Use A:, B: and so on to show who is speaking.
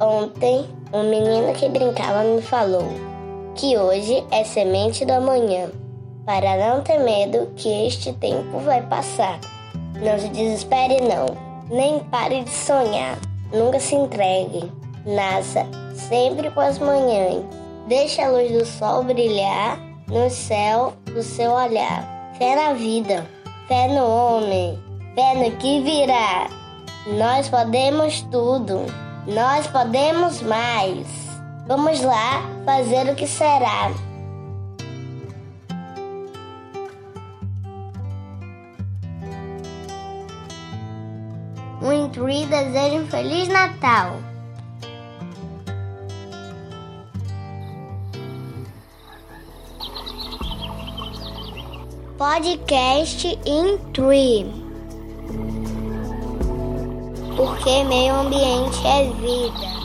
A: Ontem, um menino que brincava me falou que hoje é semente do amanhã, para não ter medo que este tempo vai passar. Não se desespere não, nem pare de sonhar, nunca se entregue. Nasça sempre com as manhãs. Deixe a luz do sol brilhar no céu do seu olhar. Fé na vida, fé no homem, fé no que virá. Nós podemos tudo, nós podemos mais. Vamos lá fazer o que será. Muito desejo um Feliz Natal! Podcast in Tree. Porque meio ambiente é vida.